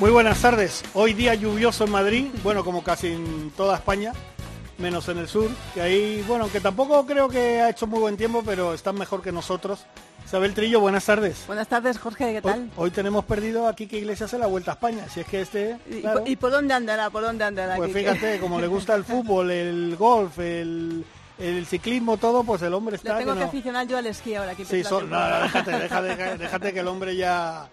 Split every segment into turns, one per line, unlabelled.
Muy buenas tardes. Hoy día lluvioso en Madrid, bueno, como casi en toda España, menos en el sur, que ahí, bueno, que tampoco creo que ha hecho muy buen tiempo, pero están mejor que nosotros. Isabel Trillo, buenas tardes.
Buenas tardes, Jorge, ¿qué tal?
Hoy, tenemos perdido aquí que Iglesias en la Vuelta a España, si es que este...
¿Y, por dónde andará? ¿Por dónde andará?
Pues fíjate, como le gusta el fútbol, el golf, el el ciclismo, todo, pues el hombre está...
Le tengo que, aficionar yo al esquí ahora.
Que sí, déjate, déjate, déjate, que el hombre ya,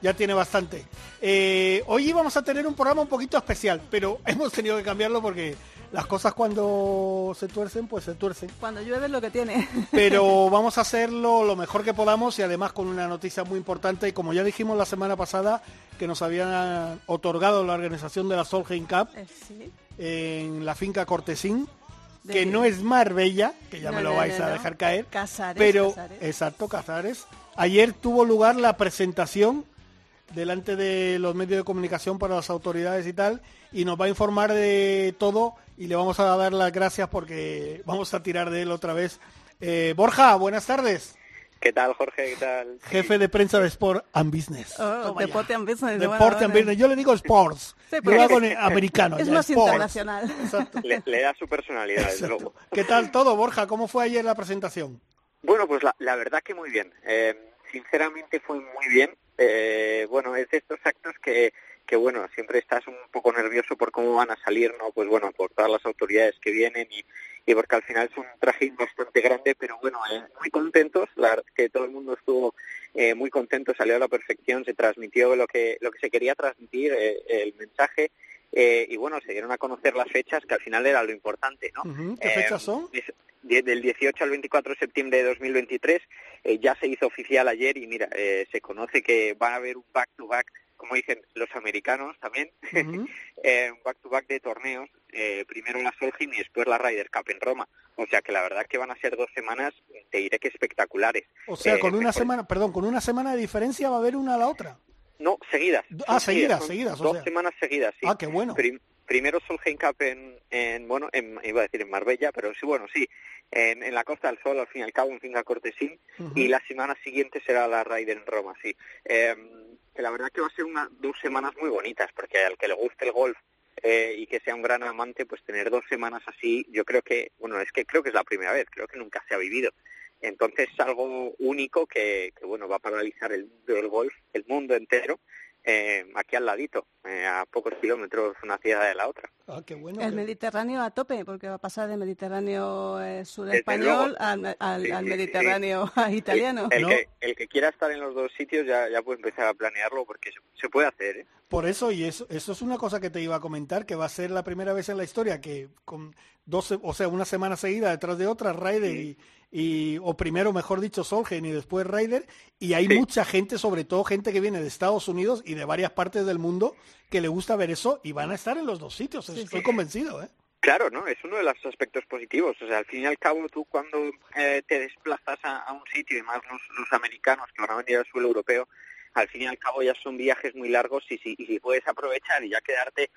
ya tiene bastante. Eh, hoy íbamos a tener un programa un poquito especial, pero hemos tenido que cambiarlo porque las cosas cuando se tuercen, pues se tuercen.
Cuando llueve es lo que tiene.
Pero vamos a hacerlo lo mejor que podamos y además con una noticia muy importante. Y como ya dijimos la semana pasada, que nos habían otorgado la organización de la Solheim Cup eh, en la finca Cortesín que no es Marbella, que ya me lo vais a dejar caer,
Casares,
pero exacto, Casares. Ayer tuvo lugar la presentación delante de los medios de comunicación para las autoridades y tal, y nos va a informar de todo y le vamos a dar las gracias porque vamos a tirar de él otra vez. Eh, Borja, buenas tardes.
¿Qué tal, Jorge? ¿Qué tal?
Jefe de prensa de Sport and Business.
Oh, deporte and Business.
Deporte and Business. Yo le digo Sports. Yo lo hago americano.
Es más internacional.
Le, da su personalidad, desde luego.
¿Qué tal todo, Borja? ¿Cómo fue ayer la presentación?
Bueno, pues la, verdad que muy bien. Eh, sinceramente fue muy bien. Eh, bueno, es de estos actos que, que, bueno, siempre estás un poco nervioso por cómo van a salir, ¿no? Pues bueno, por todas las autoridades que vienen y y porque al final es un trajín bastante grande, pero bueno, eh, muy contentos, la que todo el mundo estuvo eh, muy contento, salió a la perfección, se transmitió lo que, lo que se quería transmitir, eh, el mensaje, y bueno, se dieron a conocer las fechas, que al final era lo importante, ¿no?
¿Qué fechas son?
Del 18 al 24 de septiembre de 2023 ya se hizo oficial ayer y mira, se conoce que va a haber un back-to-back back to back como dicen los americanos también, eh, un back-to-back de torneos, eh, primero la Solheim y después la Ryder Cup en Roma. O sea que la verdad que van a ser dos semanas, te diré que espectaculares.
O sea, eh, con una semana, perdón, con una semana de diferencia va a haber una a la otra.
No, seguidas.
Ah, seguidas, seguidas.
dos semanas seguidas, sí.
Ah, qué bueno.
primero Solheim Cup en, bueno, iba a decir en Marbella, pero sí, bueno, sí, en, la Costa del Sol, al fin y al cabo, en Finca Cortesín, y la semana siguiente será la Ryder en Roma, sí. Eh, que la verdad que va a ser una, dos semanas muy bonitas, porque al que le guste el golf eh, y que sea un gran amante, pues tener dos semanas así, yo creo que, bueno, es que creo que es la primera vez, creo que nunca se ha vivido. Entonces es algo único que, que bueno, va a paralizar el mundo del golf, el mundo entero, eh, aquí al ladito, eh, a pocos kilómetros una ciudad de la otra.
Ah, qué bueno.
El Mediterráneo a tope, porque va a pasar del Mediterráneo eh, sur español al, al, Mediterráneo italiano.
El, que, el, que, quiera estar en los dos sitios ya, ya puede empezar a planearlo porque se, puede hacer.
Por eso, y eso, eso es una cosa que te iba a comentar, que va a ser la primera vez en la historia que con dos, o sea, una semana seguida detrás de otra, Ryder y y o primero mejor dicho Solgen y después Ryder y hay mucha gente sobre todo gente que viene de Estados Unidos y de varias partes del mundo que le gusta ver eso y van a estar en los dos sitios estoy convencido ¿eh?
Claro, ¿no? Es uno de los aspectos positivos. O sea, al fin y al cabo, tú cuando eh, te desplazas a, un sitio, y más los, los, americanos que van a venir al suelo europeo, al fin y al cabo ya son viajes muy largos y si, puedes aprovechar y ya quedarte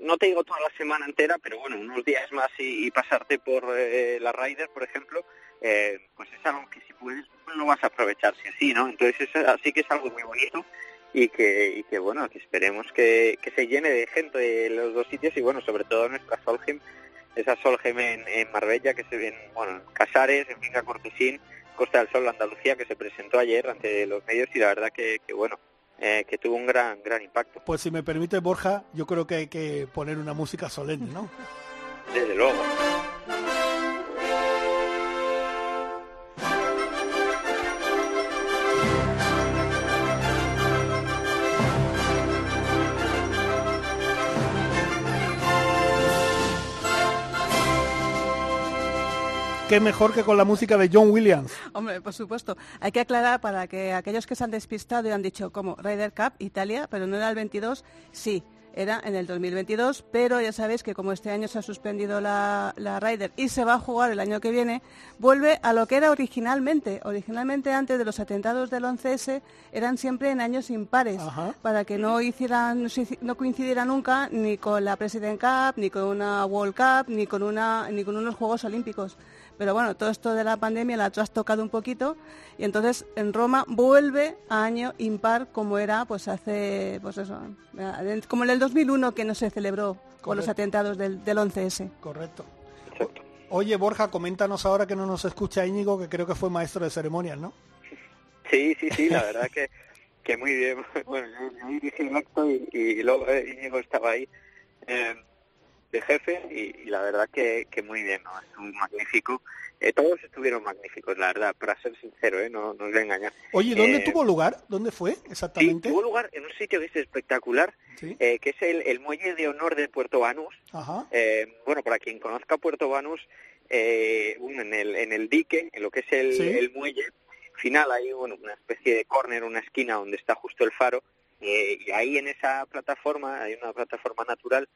no te digo toda la semana entera, pero bueno, unos días más y, pasarte por eh, la Ryder, por ejemplo, eh, pues es algo que si puedes no vas a aprovechar si así, ¿no? Entonces así que es algo muy bonito y que, y que bueno, que esperemos que, se llene de gente de los dos sitios y bueno, sobre todo nuestra Solheim, esa Solheim en, Marbella, que se ven, bueno, en Casares, en Finca Cortesín, Costa del Sol, Andalucía, que se presentó ayer ante los medios y la verdad que, que bueno, eh, que tuvo un gran, gran impacto.
Pues si me permite, Borja, yo creo que hay que poner una música solemne, ¿no?
Desde luego.
Qué mejor que con la música de John Williams.
Hombre, por supuesto. Hay que aclarar para que aquellos que se han despistado y han dicho, como Ryder Cup, Italia, pero no era el 22, sí. era en el 2022, pero ya sabéis que como este año se ha suspendido la, la Ryder y se va a jugar el año que viene, vuelve a lo que era originalmente. Originalmente antes de los atentados del 11S eran siempre en años impares, para que no hicieran, no coincidiera nunca ni con la President Cup, ni con una World Cup, ni con una, ni con unos Juegos Olímpicos. Pero bueno, todo esto de la pandemia la has tocado un poquito y entonces en Roma vuelve a año impar como era pues hace, pues eso, como en el 2001 que no se celebró con los atentados del, 11S.
Correcto. Oye, Borja, coméntanos ahora que no nos escucha Íñigo, que creo que fue maestro de ceremonias, ¿no?
Sí, sí, sí, la verdad que, que muy bien. Bueno, yo dije el acto y, luego eh, Íñigo estaba ahí. Eh, de jefe y, la verdad que, que, muy bien, ¿no? Es un magnífico. Eh, todos estuvieron magníficos, la verdad, para ser sincero, ¿eh? no, nos voy a engañar.
Oye, ¿dónde eh, tuvo lugar? ¿Dónde fue exactamente?
tuvo lugar en un sitio que es espectacular, eh, que es el, el, muelle de honor de Puerto Banús. bueno, para quien conozca Puerto Banús, en, el, en el dique, en lo que es el, el muelle, final hay bueno, una especie de córner, una esquina donde está justo el faro, y ahí en esa plataforma, hay una plataforma natural,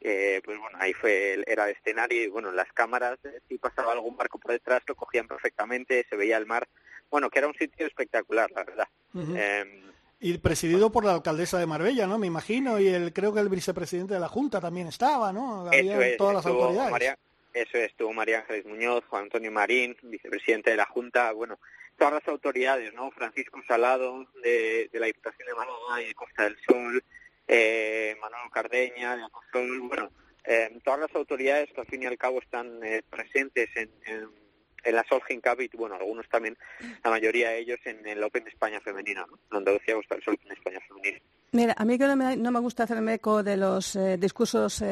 eh, pues bueno, ahí fue era el escenario y bueno, las cámaras, eh, si pasaba algún barco por detrás, lo cogían perfectamente, se veía el mar. Bueno, que era un sitio espectacular, la verdad.
Em, y presidido por la alcaldesa de Marbella, ¿no? Me imagino, y el creo que el vicepresidente de la Junta también estaba, ¿no?
Había todas las autoridades. eso es, estuvo María Ángeles Muñoz, Juan Antonio Marín, vicepresidente de la Junta, bueno, todas las autoridades, ¿no? Francisco Salado, de, de la Diputación de Málaga y de Costa del Sol, eh, Manuel Cardeña, de bueno, eh, todas las autoridades que al fin y al cabo están eh, presentes en, en, la Solheim Cup bueno, algunos también, la mayoría de ellos en el Open España femenino, ¿no? donde decía el Open de España femenino.
Mira, a mí que no me, no me gusta hacerme eco de los eh, discursos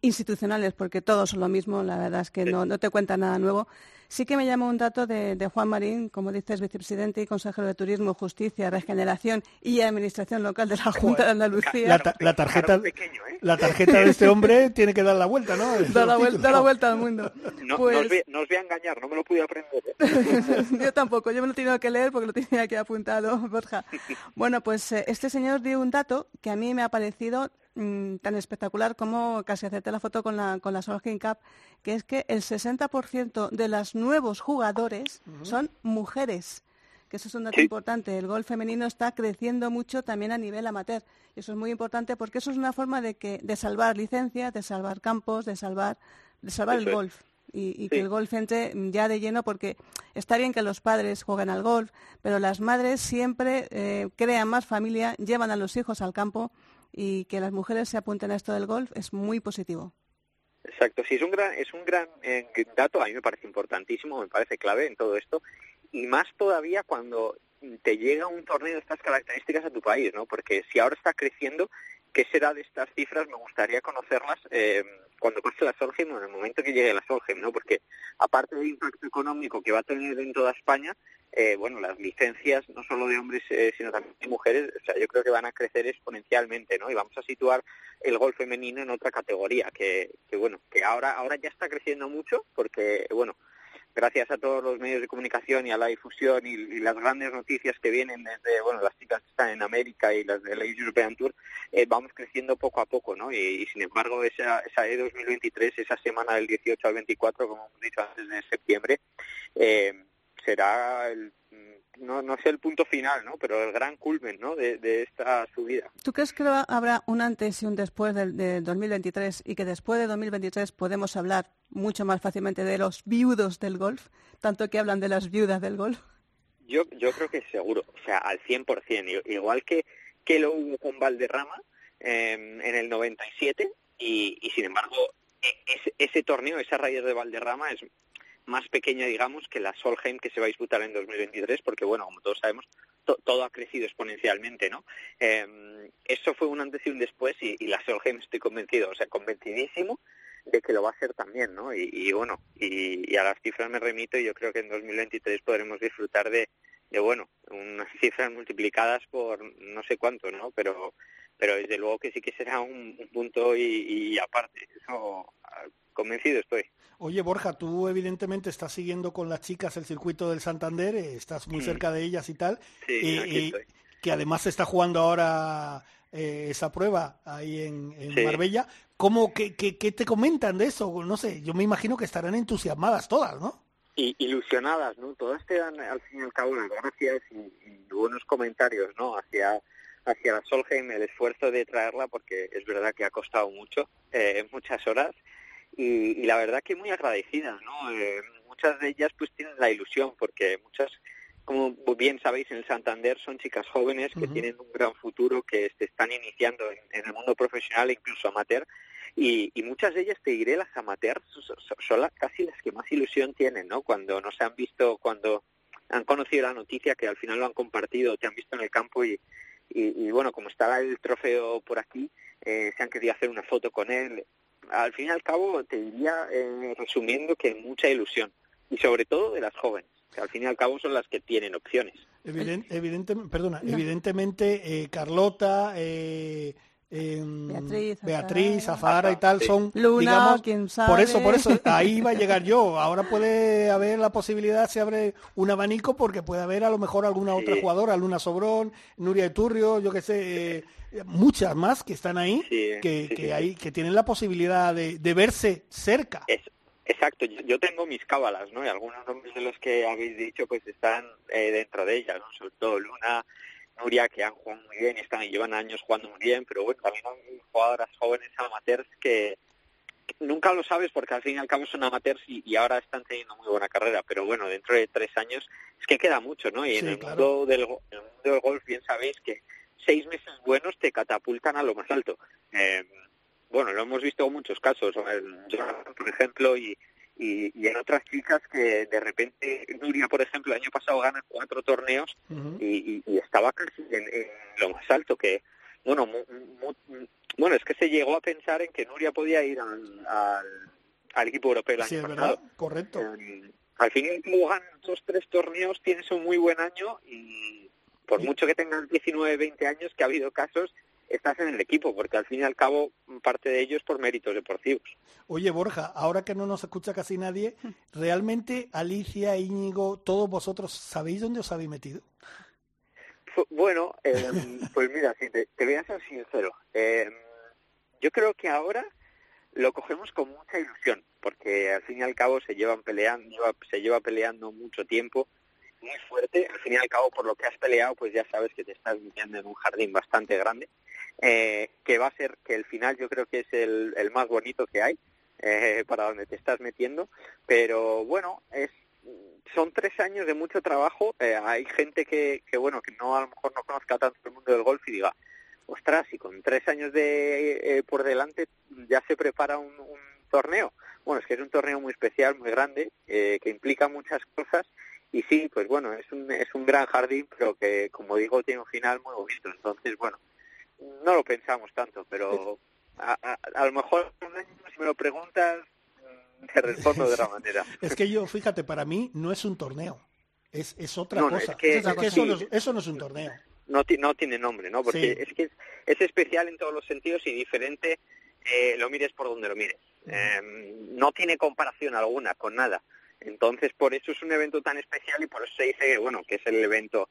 institucionales porque todos son lo mismo, la verdad es que no, no te cuenta nada nuevo. Sí que me llamó un dato de, Juan Marín, como dices, vicepresidente y consejero de Turismo, Justicia, Regeneración y Administración Local de la Junta de Andalucía.
La, tarjeta, ¿eh? la tarjeta de este hombre tiene que dar la vuelta, ¿no?
Da la, vuelta, la vuelta al mundo.
No, pues... os voy, a engañar, no me lo pude aprender. ¿eh?
yo tampoco, yo me lo he tenido que leer porque lo tenía aquí apuntado, Borja. Bueno, pues eh, este señor dio un dato que a mí me ha parecido Mm, tan espectacular como casi hacerte la foto con la, con la Solheim Cup, que es que el 60% de los nuevos jugadores son mujeres que eso es un dato importante. El golf femenino está creciendo mucho también a nivel amateur. Y eso es muy importante porque eso es una forma de, que, de salvar licencias, de salvar campos, de salvar, de salvar el golf. Y, que el golf entre ya de lleno porque está bien que los padres jueguen al golf, pero las madres siempre eh, crean más familia, llevan a los hijos al campo y que las mujeres se apunten a esto del golf es muy positivo.
Exacto, sí, es un gran, es un gran eh, dato, a mí me parece importantísimo, me parece clave en todo esto, y más todavía cuando te llega un torneo de estas características a tu país, ¿no? Porque si ahora está creciendo, ¿qué será de estas cifras? Me gustaría conocerlas eh, cuando pase la Solheim o en el momento que llegue la Solheim, ¿no? Porque aparte del impacto económico que va a tener en toda España, eh, bueno, las licencias no solo de hombres eh, sino también de mujeres, o sea, yo creo que van a crecer exponencialmente, ¿no? Y vamos a situar el golf femenino en otra categoría que, que bueno, que ahora ahora ya está creciendo mucho porque bueno, gracias a todos los medios de comunicación y a la difusión y, las grandes noticias que vienen desde, bueno, las chicas que están en América y las de la European Tour, eh, vamos creciendo poco a poco, ¿no? Y, sin embargo, esa, esa E 2023, esa semana del 18 al 24, como hemos dicho antes de septiembre, eh, será el no, no sé el punto final, ¿no? Pero el gran culmen, ¿no? De, esta subida.
¿Tú crees que habrá un antes y un después del de 2023 y que después de 2023 podemos hablar mucho más fácilmente de los viudos del golf, tanto que hablan de las viudas del golf?
Yo, yo creo que seguro, o sea, al 100%, igual que, que lo hubo con Valderrama em, en el 97 y, y sin embargo e, ese, torneo, esa raíz de Valderrama es más pequeña, digamos, que la Solheim que se va a disputar en 2023, porque, bueno, como todos sabemos, todo ha crecido exponencialmente, ¿no? Eh, eso fue un antes y un después y, y, la Solheim estoy convencido, o sea, convencidísimo de que lo va a ser también, ¿no? Y, bueno, y, a las cifras me remito y yo creo que en 2023 podremos disfrutar de, de, bueno, unas cifras multiplicadas por no sé cuánto, ¿no? Pero pero desde luego que sí que será un, punto y, aparte. Eso convencido estoy.
Oye, Borja, tú evidentemente estás siguiendo con las chicas el circuito del Santander, eh, estás muy mm. cerca de ellas y tal.
Sí,
y, que además se está jugando ahora eh, esa prueba ahí en, Marbella. ¿Cómo, qué, qué, qué, te comentan de eso? No sé, yo me imagino que estarán entusiasmadas todas, ¿no?
Y, ilusionadas, ¿no? Todas te dan al fin y al cabo las gracias y, buenos comentarios, ¿no? Hacia hacia la Solheim el esfuerzo de traerla porque es verdad que ha costado mucho, eh, muchas horas y, la verdad que muy agradecidas, ¿no? Eh, muchas de ellas pues tienen la ilusión porque muchas como bien sabéis, en el Santander son chicas jóvenes que tienen un gran futuro, que se están iniciando en, el mundo profesional e incluso amateur. Y, muchas de ellas, te diré, las amateurs son, casi las que más ilusión tienen, ¿no? Cuando no se han visto, cuando han conocido la noticia, que al final lo han compartido, te han visto en el campo y, y, bueno, como estaba el trofeo por aquí, eh, se han querido hacer una foto con él. Al fin y al cabo, te diría, eh, resumiendo, que mucha ilusión, y sobre todo de las jóvenes que al fin y al cabo son las que tienen opciones.
perdona, evidentemente eh, Carlota, eh, em,
Beatriz,
Beatriz Azahara y tal son,
Luna,
digamos, por eso, por eso, ahí va a llegar yo. Ahora puede haber la posibilidad, se abre un abanico porque puede haber a lo mejor alguna otra jugadora, Luna Sobrón, Nuria Turrio, yo que sé, eh, muchas más que están ahí, que, que, hay, que tienen la posibilidad de, de verse cerca.
Exacto, yo tengo mis cábalas, ¿no? Y algunos nombres de los que habéis dicho pues están eh, dentro de ellas, ¿no? Sobre todo Luna, Nuria, que han jugado muy bien y están y llevan años jugando muy bien, pero bueno, también hay jugadoras jóvenes amateurs que, nunca lo sabes porque al fin y al cabo son amateurs y, ahora están teniendo muy buena carrera, pero bueno, dentro de tres años es que queda mucho, ¿no? Y en, el mundo del, en el mundo del golf bien sabéis que seis meses buenos te catapultan a lo más alto. Eh, bueno, lo hemos visto en muchos casos, por ejemplo, y, y, en otras chicas que de repente, Nuria, por ejemplo, el año pasado gana cuatro torneos y, estaba casi en, lo más alto que, bueno, bueno, es que se llegó a pensar en que Nuria podía ir al, al, equipo europeo el año
sí,
pasado.
¿verdad? Correcto.
Eh, al final, como ganas dos, tres torneos, tienes un muy buen año y por mucho que tengas 19, 20 años, que ha habido casos estás en el equipo, porque al fin y al cabo parte de ellos por méritos deportivos.
Oye, Borja, ahora que no nos escucha casi nadie, ¿realmente Alicia, Íñigo, todos vosotros sabéis dónde os habéis metido?
Bueno, em, pues mira, si te, voy a ser sincero, em, yo creo que ahora lo cogemos con mucha ilusión, porque al fin y al cabo se llevan peleando, se lleva peleando mucho tiempo muy fuerte. Al fin y al cabo, por lo que has peleado, pues ya sabes que te estás metiendo en un jardín bastante grande, eh, que va a ser que el final yo creo que es el, el más bonito que hay eh, para donde te estás metiendo. Pero bueno, es son tres años de mucho trabajo. Eh, hay gente que, que, bueno, que no a lo mejor no conozca tanto el mundo del golf y diga, ostras, y con tres años de por delante ya se prepara un, un torneo. Bueno, es que es un torneo muy especial, muy grande, que implica muchas cosas y sí, pues bueno, es un, es un gran jardín, pero que, como digo, tiene un final muy bonito. Entonces, bueno, no lo pensamos tanto, pero a, a, lo mejor si me lo preguntas, mm, te respondo de otra manera.
es que yo, fíjate, para mí no es un torneo, es, es otra cosa. eso, no, eso, no, es un torneo.
No, no tiene nombre, ¿no? Porque es que es, especial en todos los sentidos y diferente, eh, lo mires por donde lo mires. Em, no tiene comparación alguna con nada. Entonces, por eso es un evento tan especial y por eso se dice, bueno, que es el evento,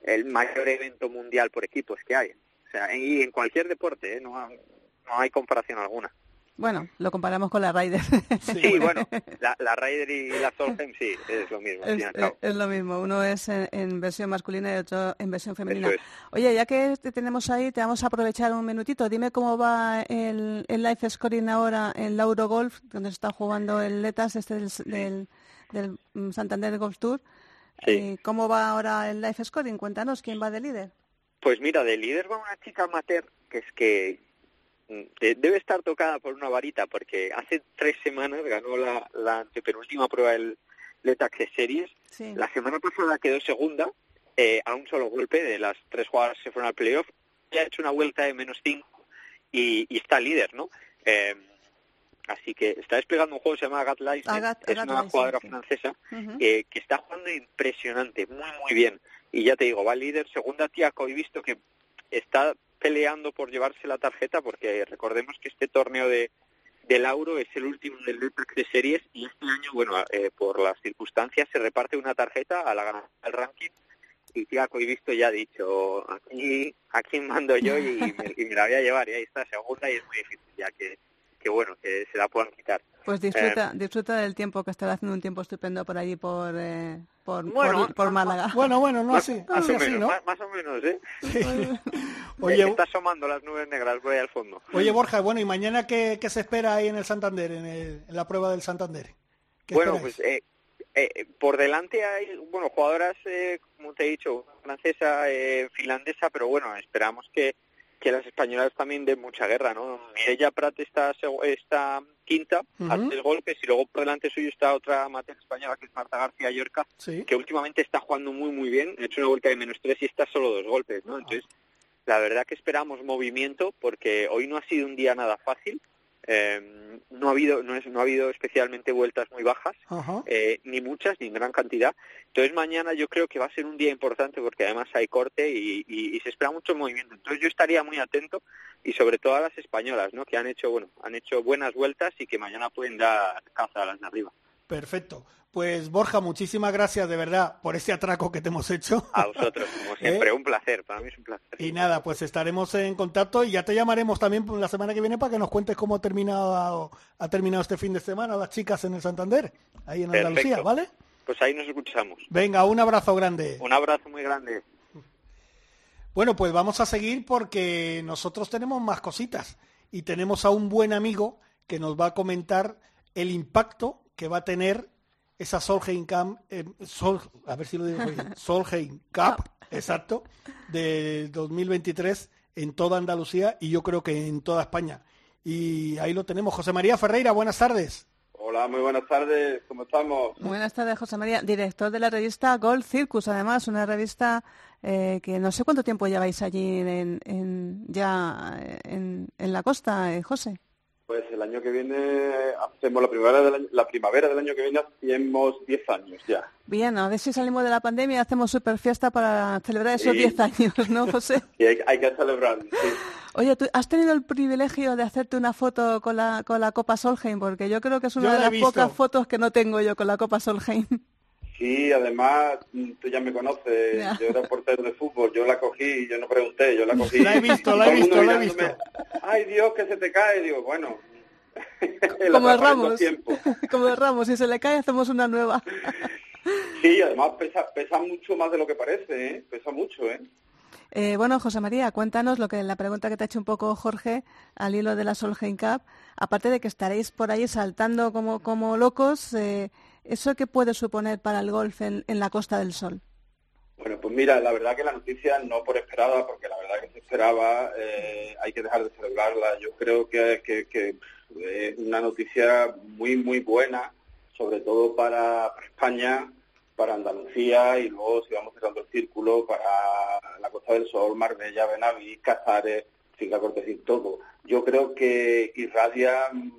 el mayor evento mundial por equipos que hay. O sea, y en cualquier deporte, ¿eh? no, no hay comparación alguna.
Bueno, lo comparamos con la Ryder.
Sí, bueno, la, la Ryder y la Solheim sí, es lo mismo.
Es, lo mismo, uno es en, versión masculina y otro en versión femenina. Oye, ya que te tenemos ahí, te vamos a aprovechar un minutito. Dime cómo va el, el life scoring ahora en la Eurogolf, donde se está jugando el Letas este del, del, mm, Santander Golf Tour. Eh, ¿Cómo va ahora el life scoring? Cuéntanos, ¿quién va de líder?
Pues mira, de líder va una chica amateur que es que Mm, debe estar tocada por una varita porque hace tres semanas ganó la, la antepenúltima prueba del Letax Series. La semana pasada quedó segunda eh, a un solo golpe de las tres jugadoras que se fueron al playoff. Ya ha hecho una vuelta de menos cinco y, está líder, ¿no? Eh, así que está desplegando un juego que se llama Agat es una jugadora francesa que está jugando impresionante, muy, muy bien. Y ya te digo, va líder, segunda que he visto que está peleando por llevarse la tarjeta porque recordemos que este torneo de del Lauro es el último del Letax de series y este año, bueno, eh, por las circunstancias se reparte una tarjeta a la ganadora del ranking y Tiago, he visto ya ha dicho, aquí, aquí mando yo y me, y me la voy a llevar, y ahí está, segunda, y es muy difícil ya que, que bueno, que se la puedan quitar.
Pues disfruta, disfruta del tiempo que estará haciendo un tiempo estupendo por allí, por, eh, por,
Bueno,
por, por Málaga.
Bueno, bueno, no así,
Más
así,
menos,
¿no?
más, más o menos, ¿eh?
Oye,
Está asomando las nubes negras por ahí al fondo.
oye, Borja, bueno, ¿y mañana qué, qué se espera ahí en el Santander, en, el- en la prueba del Santander? ¿Qué
Bueno,
esperáis?
pues eh, eh, por delante hay, bueno, jugadoras, eh, como te he dicho, francesa, eh, finlandesa, pero bueno, esperamos que, que las españolas también den mucha guerra, ¿no? Ella Prat está, está quinta tres golpes y luego por delante suyo está otra amateur española que es Marta García Llorca,
Sí.
que últimamente está jugando muy muy bien, ha hecho una vuelta de menos tres y está solo dos golpes, ¿no? Entonces, la verdad que esperamos movimiento porque hoy no ha sido un día nada fácil, eh, no ha habido no, es, no ha habido especialmente vueltas muy bajas, eh, ni muchas ni en gran cantidad. Entonces mañana yo creo que va a ser un día importante porque además hay corte y, y- y se espera mucho movimiento. Entonces yo estaría muy atento y sobre todo a las españolas, ¿no? Que han hecho bueno han hecho buenas vueltas y que mañana pueden dar caza a las de arriba.
Perfecto. Pues Borja, muchísimas gracias de verdad por ese atraco que te hemos hecho.
A vosotros, como siempre, un placer. Para mí es un placer.
Y nada, pues estaremos en contacto y ya te llamaremos también la semana que viene para que nos cuentes cómo ha terminado, ha terminado este fin de semana las chicas en el Santander, ahí en
Perfecto.
Andalucía, ¿vale?
Pues ahí nos escuchamos.
Venga, un abrazo grande.
Un abrazo muy grande.
Bueno, pues vamos a seguir porque nosotros tenemos más cositas y tenemos a un buen amigo que nos va a comentar el impacto que va a tener esa Solheim Cup, eh, Sol- a ver si lo digo bien, Solheim Cup, exacto, de 2023 en toda Andalucía y yo creo que en toda España. Y ahí lo tenemos. José María Ferreira, buenas tardes.
Hola, muy buenas tardes, ¿cómo estamos?
Buenas tardes, José María, director de la revista Gold Circus, además, una revista eh, que no sé cuánto tiempo lleváis allí en, en- ya eh, en, en la costa, eh, José.
Pues el año que viene hacemos la primavera del año, la primavera del año que viene hacemos 10 años ya.
Bien, a ver si salimos de la pandemia y hacemos super fiesta para celebrar esos
Sí.
10 años, ¿no, José?
Y hay, hay que celebrarlo. sí.
Oye, ¿tú has tenido el privilegio de hacerte una foto con la, con la Copa Solheim? Porque yo creo que es
Yo
una de las
visto.
pocas fotos que no tengo yo con la Copa Solheim.
Sí, además tú ya me conoces, yo era portero de fútbol, yo la cogí, yo no pregunté, yo la cogí.
La he visto, la he
el
visto, la he
mirándome, Ay Dios, que se te cae, digo, bueno.
Como
dos
Ramos. Como Ramos, si se le cae hacemos una nueva.
Sí, además pesa, pesa mucho más de lo que parece, ¿eh? Pesa mucho, ¿eh?
Eh, bueno, José María, cuéntanos lo que la pregunta que te ha hecho un poco Jorge al hilo de la Solheim Cup. Aparte de que estaréis por ahí saltando como, como locos, eh, ¿eso qué puede suponer para el golf en, la Costa del Sol?
Bueno, pues mira, la verdad que la noticia no por esperada, porque la verdad que se esperaba, eh, hay que dejar de celebrarla. Yo creo que, es una noticia muy, muy buena, sobre todo para, España, para Andalucía y luego si vamos cerrando el círculo para la Costa del Sol, Marbella, Benaví, Cazares, Finca Cortesín, todo. Yo creo que irradia, mm,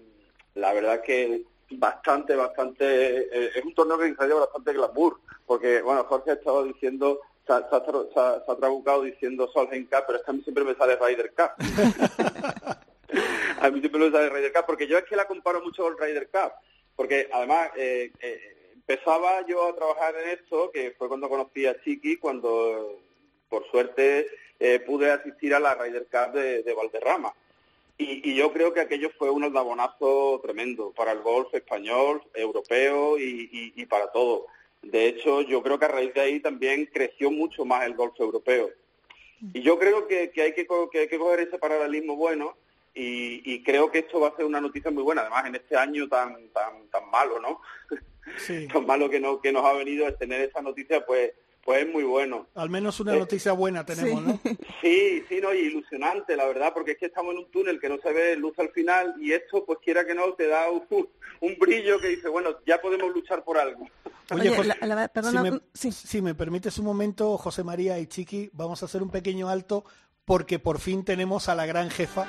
la verdad que bastante, bastante, eh, es un torneo que irradia bastante glamour, porque, bueno, Jorge ha estado diciendo, se ha, se ha, se ha- se ha trabucado diciendo Solheim Cup, pero es que a mí siempre me sale Ryder Cup. a mí siempre me sale Ryder Cup, porque yo es que la comparo mucho con Ryder Cup, porque además eh, eh, empezaba yo a trabajar en esto, que fue cuando conocí a Chiqui, cuando por suerte eh, pude asistir a la Ryder Cup de, de Valderrama. Y, y yo creo que aquello fue un aldabonazo tremendo para el golf español, europeo y, y- y para todo. De hecho, yo creo que a raíz de ahí también creció mucho más el golf europeo. Y yo creo que, que hay que, que hay que coger ese paralelismo bueno y, y creo que esto va a ser una noticia muy buena, además en este año tan tan tan malo, ¿no?
Sí.
tan malo que, no, que nos ha venido el tener esa noticia, pues pues es muy bueno.
Al menos una
Eh,
noticia buena tenemos, ¿no?
Sí, sí, no, y ilusionante, la verdad, porque es que estamos en un túnel que no se ve luz al final y esto, pues quiera que no, te da un, un brillo que dice, bueno, ya podemos luchar por algo.
Oye,
la- la- perdona,
si, me,
sí.
si me permites un momento, José María y Chiqui, vamos a hacer un pequeño alto porque por fin tenemos a la gran jefa.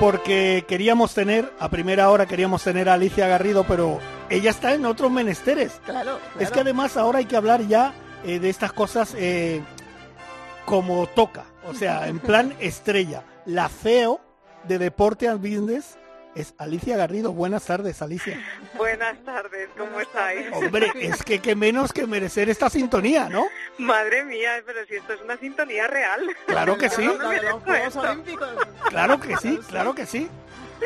Porque queríamos tener, a primera hora queríamos tener a Alicia Garrido, pero ella está en otros menesteres.
Claro,
Es que además ahora hay que hablar ya eh, de estas cosas eh, como toca, o sea, en plan estrella. La CEO de Deporte and Business es Alicia Garrido. Buenas tardes, Alicia.
Buenas tardes, ¿cómo estáis?
Hombre, es que qué menos que merecer esta sintonía, ¿no?
Madre mía, pero si esto es una sintonía real.
Claro que sí. Claro que sí, claro que sí.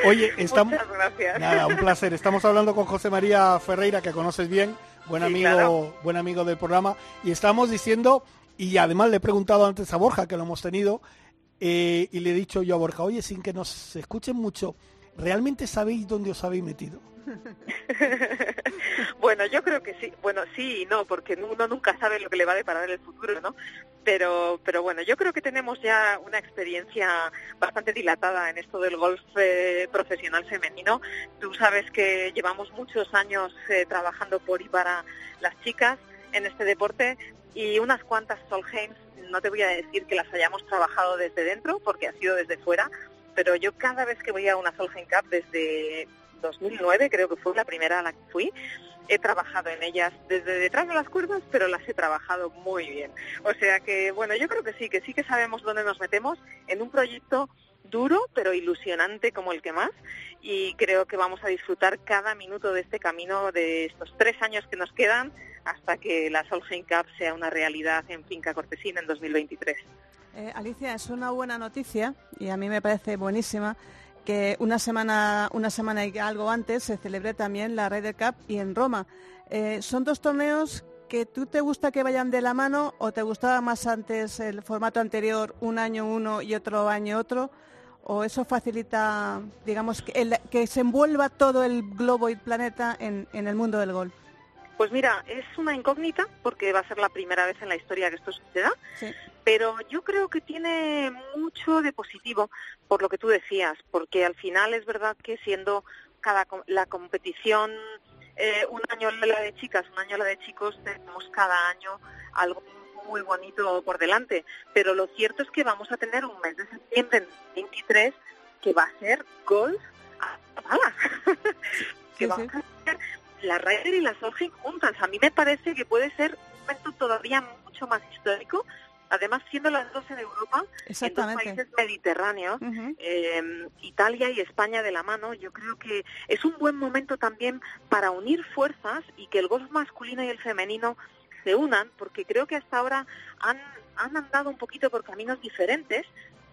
Oye, estamos...
Muchas gracias.
Nada, un placer. Estamos hablando con José María Ferreira, que conoces bien, buen
Sí,
amigo,
claro.
buen amigo del programa, y estamos diciendo, y además le he preguntado antes a Borja, que lo hemos tenido, eh, y le he dicho yo a Borja, oye, sin que nos escuchen mucho, ¿realmente sabéis dónde os habéis metido?
Bueno, yo creo que sí. Bueno, sí y no, porque uno nunca sabe lo que le va a deparar el futuro, ¿no? Pero, pero bueno, yo creo que tenemos ya una experiencia bastante dilatada en esto del golf eh, profesional femenino. Tú sabes que llevamos muchos años eh, trabajando por y para las chicas en este deporte y unas cuantas Solheims, no te voy a decir que las hayamos trabajado desde dentro, porque ha sido desde fuera, pero yo cada vez que voy a una Solheim Cup desde 2009, creo que fue la primera a la que fui, he trabajado en ellas desde detrás de las cuerdas, pero las he trabajado muy bien. O sea que, bueno, yo creo que sí, que sí que sabemos dónde nos metemos en un proyecto duro pero ilusionante como el que más y creo que vamos a disfrutar cada minuto de este camino de estos tres años que nos quedan hasta que la Solheim Cup sea una realidad en Finca Cortesina en 2023.
Eh, Alicia, es una buena noticia y a mí me parece buenísima que una semana, una semana y algo antes se celebre también la Ryder Cup y en Roma. Eh, son dos torneos que tú te gusta que vayan de la mano o te gustaba más antes el formato anterior, un año uno y otro año otro, o eso facilita, digamos, que, el- que se envuelva todo el globo y planeta en, en el mundo del golf.
Pues mira, es una incógnita porque va a ser la primera vez en la historia que esto suceda,
Sí.
Pero yo creo que tiene mucho de positivo por lo que tú decías, porque al final es verdad que siendo cada la competición eh, un año la de chicas, un año la de chicos, tenemos cada año algo muy bonito por delante, pero lo cierto es que vamos a tener un mes de septiembre en 23 que va a ser golf a balas. que
Sí,
vamos
sí.
a tener la Ryder y la Solheim juntas. A mí me parece que puede ser un momento todavía mucho más histórico, además siendo las dos en Europa, en dos países mediterráneos, eh, Italia y España de la mano, yo creo que es un buen momento también para unir fuerzas y que el golf masculino y el femenino se unan, porque creo que hasta ahora han, han andado un poquito por caminos diferentes.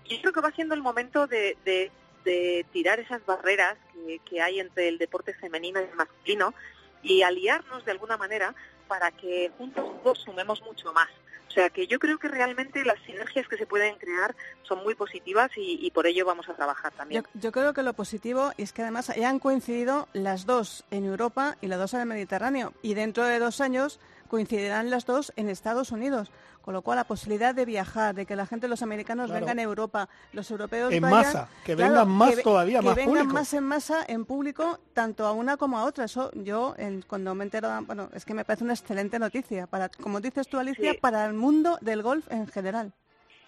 Y yo creo que va siendo el momento de, de- de tirar esas barreras que, que hay entre el deporte femenino y el masculino y aliarnos de alguna manera para que juntos todos sumemos mucho más. O sea que yo creo que realmente las sinergias que se pueden crear son muy positivas y, y por ello vamos a trabajar también.
Yo, yo creo que lo positivo es que además hayan coincidido las dos en Europa y las dos en el Mediterráneo. Y dentro de dos años coincidirán las dos en Estados Unidos. Con lo cual la posibilidad de viajar, de que la gente, los americanos
Claro.
vengan a Europa, los europeos
En
vayan,
masa, que vengan más todavía,
que
más
vengan
público.
más en masa en público, tanto a una como a otra. Eso yo, en- cuando me entero, bueno, es que me parece una excelente noticia, para, como dices tú, Alicia,
Sí.
para el mundo del golf en general.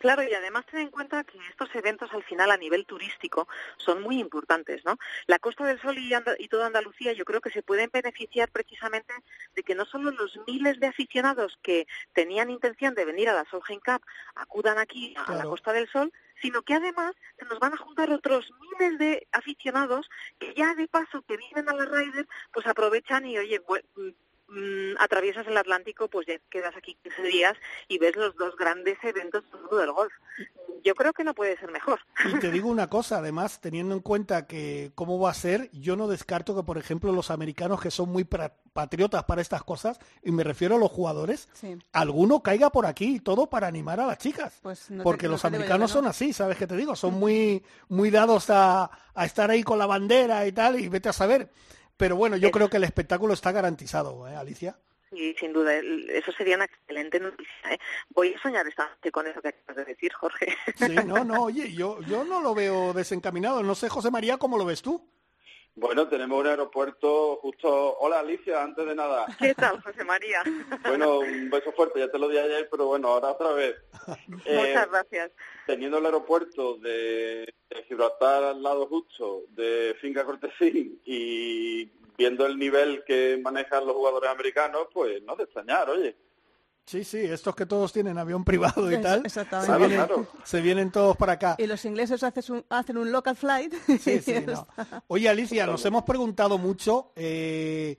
Claro, y además ten en cuenta que estos eventos al final a nivel turístico son muy importantes, ¿no? La Costa del Sol y, y toda Andalucía yo creo que se pueden beneficiar precisamente de que no solo los miles de aficionados que tenían intención de venir a la Solheim Cup acudan aquí a la. Costa del Sol, sino que además se nos van a juntar otros miles de aficionados que ya de paso que vienen a la Ryder, pues aprovechan y oye, pues, mm, mm, atraviesas el Atlántico, pues ya quedas aquí 15 días y ves los dos grandes eventos del mundo del golf. Yo creo que no puede ser mejor.
Y te digo una cosa, además, teniendo en cuenta que cómo va a ser, yo no descarto que, por ejemplo, los americanos que son muy patriotas para estas cosas, y me refiero a los jugadores,
Sí.
alguno caiga por aquí y todo para animar a las chicas.
Pues no te-
Porque
no
los americanos
no.
son así, ¿sabes qué te digo? Son muy, muy dados a, a estar ahí con la bandera y tal, y vete a saber. Pero bueno, yo
Es-
creo que el espectáculo está garantizado, ¿eh, Alicia?
Y sin duda, eso sería una excelente noticia. ¿eh? Voy a soñar esta noche con eso que acabas de decir, Jorge.
Sí, no, no, oye, yo, yo no lo veo desencaminado. No sé, José María, ¿cómo lo ves tú?
Bueno, tenemos un aeropuerto justo... Hola, Alicia, antes de nada.
¿Qué tal, José María?
Bueno, un beso fuerte, ya te lo di ayer, pero bueno, ahora otra vez. Eh,
Muchas gracias.
teniendo el aeropuerto de, de Gibraltar al lado justo de Finca Cortesín y viendo el nivel que manejan los jugadores americanos, pues no de extrañar, oye.
Sí, sí, estos que todos tienen avión privado y tal,
exactamente.
se
Claro,
vienen,
claro.
se vienen todos para acá.
Y los ingleses hacen un, hacen un local flight.
Sí, sí, no. Oye, Alicia, nos hemos preguntado mucho, eh,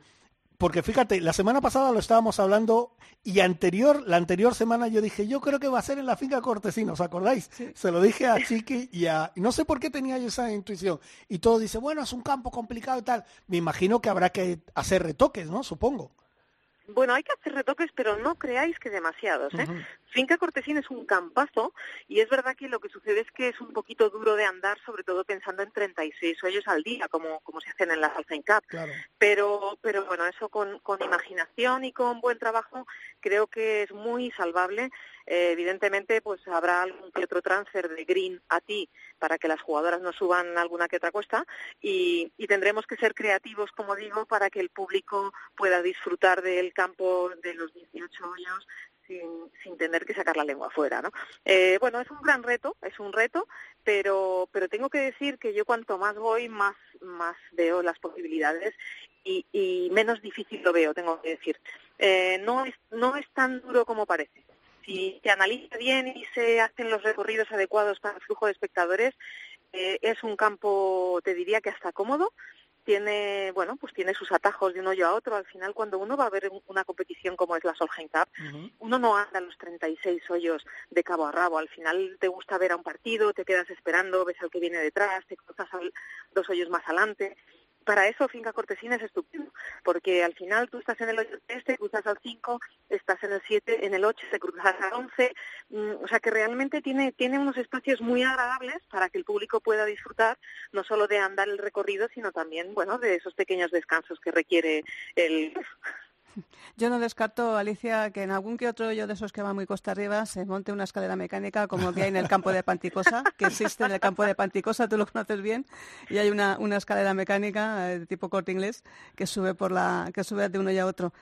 porque fíjate, la semana pasada lo estábamos hablando y anterior, la anterior semana yo dije, yo creo que va a ser en la finca Cortesina, ¿os acordáis? Se lo dije a Chiqui y a... no sé por qué tenía yo esa intuición. Y todo dice, bueno, es un campo complicado y tal. Me imagino que habrá que hacer retoques, ¿no? Supongo.
Bueno, hay que hacer retoques, pero no creáis que demasiados. ¿eh? Finca Cortesín es un campazo y es verdad que lo que sucede es que es un poquito duro de andar, sobre todo pensando en 36 hoyos al día, como, como se hacen en la Alpine Cup.
Claro.
Pero, pero bueno, eso con, con imaginación y con buen trabajo creo que es muy salvable. Eh, evidentemente, pues habrá algún que otro transfer de green a ti para que las jugadoras no suban alguna que otra cuesta y, y tendremos que ser creativos, como digo, para que el público pueda disfrutar del campo de los 18 hoyos sin, sin tener que sacar la lengua afuera, ¿no? Eh, bueno, es un gran reto, es un reto, pero, pero tengo que decir que yo cuanto más voy, más, más veo las posibilidades y, menos difícil lo veo, tengo que decir. Eh, no, es, no es tan duro como parece. Si se analiza bien y se hacen los recorridos adecuados para el flujo de espectadores, eh, es un campo, te diría que hasta cómodo, tiene bueno pues tiene sus atajos de un hoyo a otro. Al final cuando uno va a ver un- una competición como es la Solheim Cup uno no anda los 36 hoyos de cabo a rabo. Al final te gusta ver a un partido te quedas esperando ves al que viene detrás te cruzas al- dos hoyos más adelante para eso Finca Cortesina es estupendo, porque al final tú estás en el 8 te cruzas al 5, estás en el 7, en el 8 te cruzas al 11, mm, o sea que realmente tiene, tiene unos espacios muy agradables para que el público pueda disfrutar no solo de andar el recorrido, sino también, bueno, de esos pequeños descansos que requiere el...
Yo no descarto, Alicia, que en algún que otro hoyo de esos que va muy costa arriba se monte una escalera mecánica como que hay en el campo de Panticosa, que existe en el campo de Panticosa, tú lo conoces bien, y hay una, una escalera mecánica eh, de tipo corte inglés que sube por la, que sube de uno y a otro.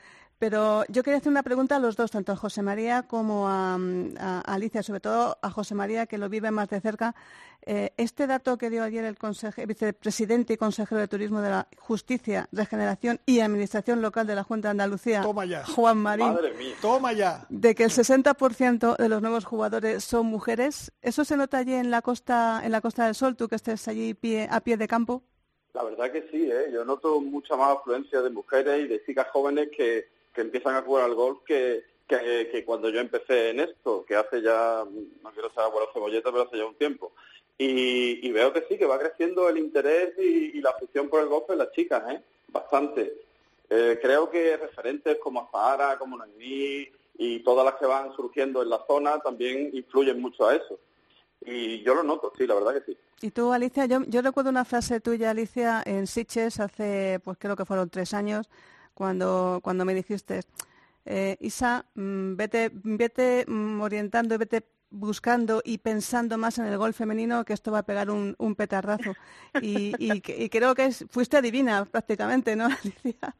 Pero yo quería hacer una pregunta a los dos, tanto a José María como a, mm, a Alicia, sobre todo a José María, que lo vive más de cerca. Eh, este dato que dio ayer el conseje- vicepresidente y consejero de Turismo de la Justicia, Regeneración y Administración Local de la Junta de Andalucía,
Toma ya.
Juan Marín.
Toma ya.
de que el 60% de los nuevos jugadores son mujeres. ¿Eso se nota allí en la costa, en la Costa del Sol, tú que estés allí pie, a pie de campo?
La verdad que sí, ¿eh? yo noto mucha más afluencia de mujeres y de chicas jóvenes que, que empiezan a jugar al golf que, que, que cuando yo empecé en esto, que hace ya, no quiero agua a la cebolleta, pero hace ya un tiempo. Y, y veo que sí, que va creciendo el interés y, y la afición por el golf en las chicas, ¿eh? bastante. Eh, creo que referentes como Zahara, como Noemí y todas las que van surgiendo en la zona también influyen mucho a eso. Y yo lo noto, sí, la verdad que sí.
Y tú, Alicia, yo, yo recuerdo una frase tuya, Alicia, en Sitges hace, pues creo que fueron tres años, cuando, cuando me dijiste, eh, Isa, mm, vete, vete mm, orientando, vete buscando y pensando más en el gol femenino que esto va a pegar un, petardazo. Y, y, creo que fuiste adivina prácticamente, ¿no, Alicia?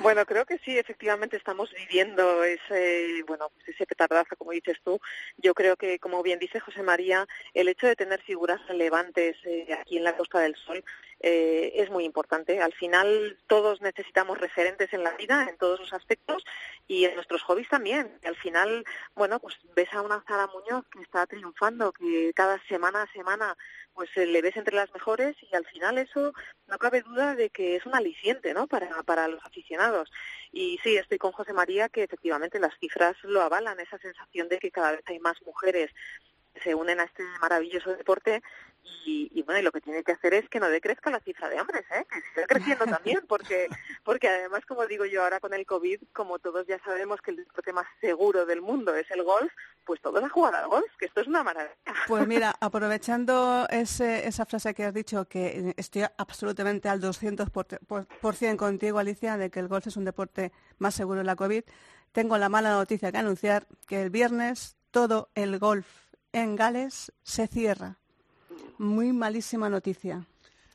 Bueno, creo que sí, efectivamente estamos viviendo ese, bueno, pues ese petardazo, como dices tú. Yo creo que, como bien dice José María, el hecho de tener figuras relevantes eh, aquí en la Costa del Sol eh, es muy importante. Al final, todos necesitamos referentes en la vida, en todos los aspectos, y en nuestros hobbies también. Al final, bueno, pues ves a una Zara Muñoz que está triunfando, que cada semana a semana pues eh, le ves entre las mejores y al final eso no cabe duda de que es un aliciente ¿no? para, para los aficionados. Y sí, estoy con José María que efectivamente las cifras lo avalan, esa sensación de que cada vez hay más mujeres se unen a este maravilloso deporte y, y bueno, y lo que tiene que hacer es que no decrezca la cifra de hombres, ¿eh? que siga creciendo también, porque, porque además, como digo yo ahora con el COVID, como todos ya sabemos que el deporte más seguro del mundo es el golf, pues todos a jugar al golf, que esto es una maravilla.
Pues mira, aprovechando ese- esa frase que has dicho, que estoy absolutamente al 200% por, por- por cien contigo, Alicia, de que el golf es un deporte más seguro en la COVID, tengo la mala noticia que anunciar que el viernes todo el golf en Gales se cierra. Muy malísima noticia.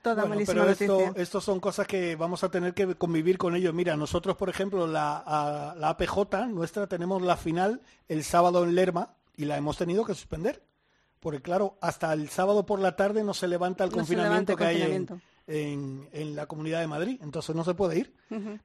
Toda
Bueno,
malísima
pero esto,
noticia.
esto son cosas que vamos a tener que convivir con ellos. Mira, nosotros, por ejemplo, la, a- la APJ nuestra tenemos la final el sábado en Lerma y la hemos tenido que suspender. Porque claro, hasta el sábado por la tarde no se levanta el
No
confinamiento
levanta el
que hay en. En, en la Comunidad de Madrid, entonces no se puede ir.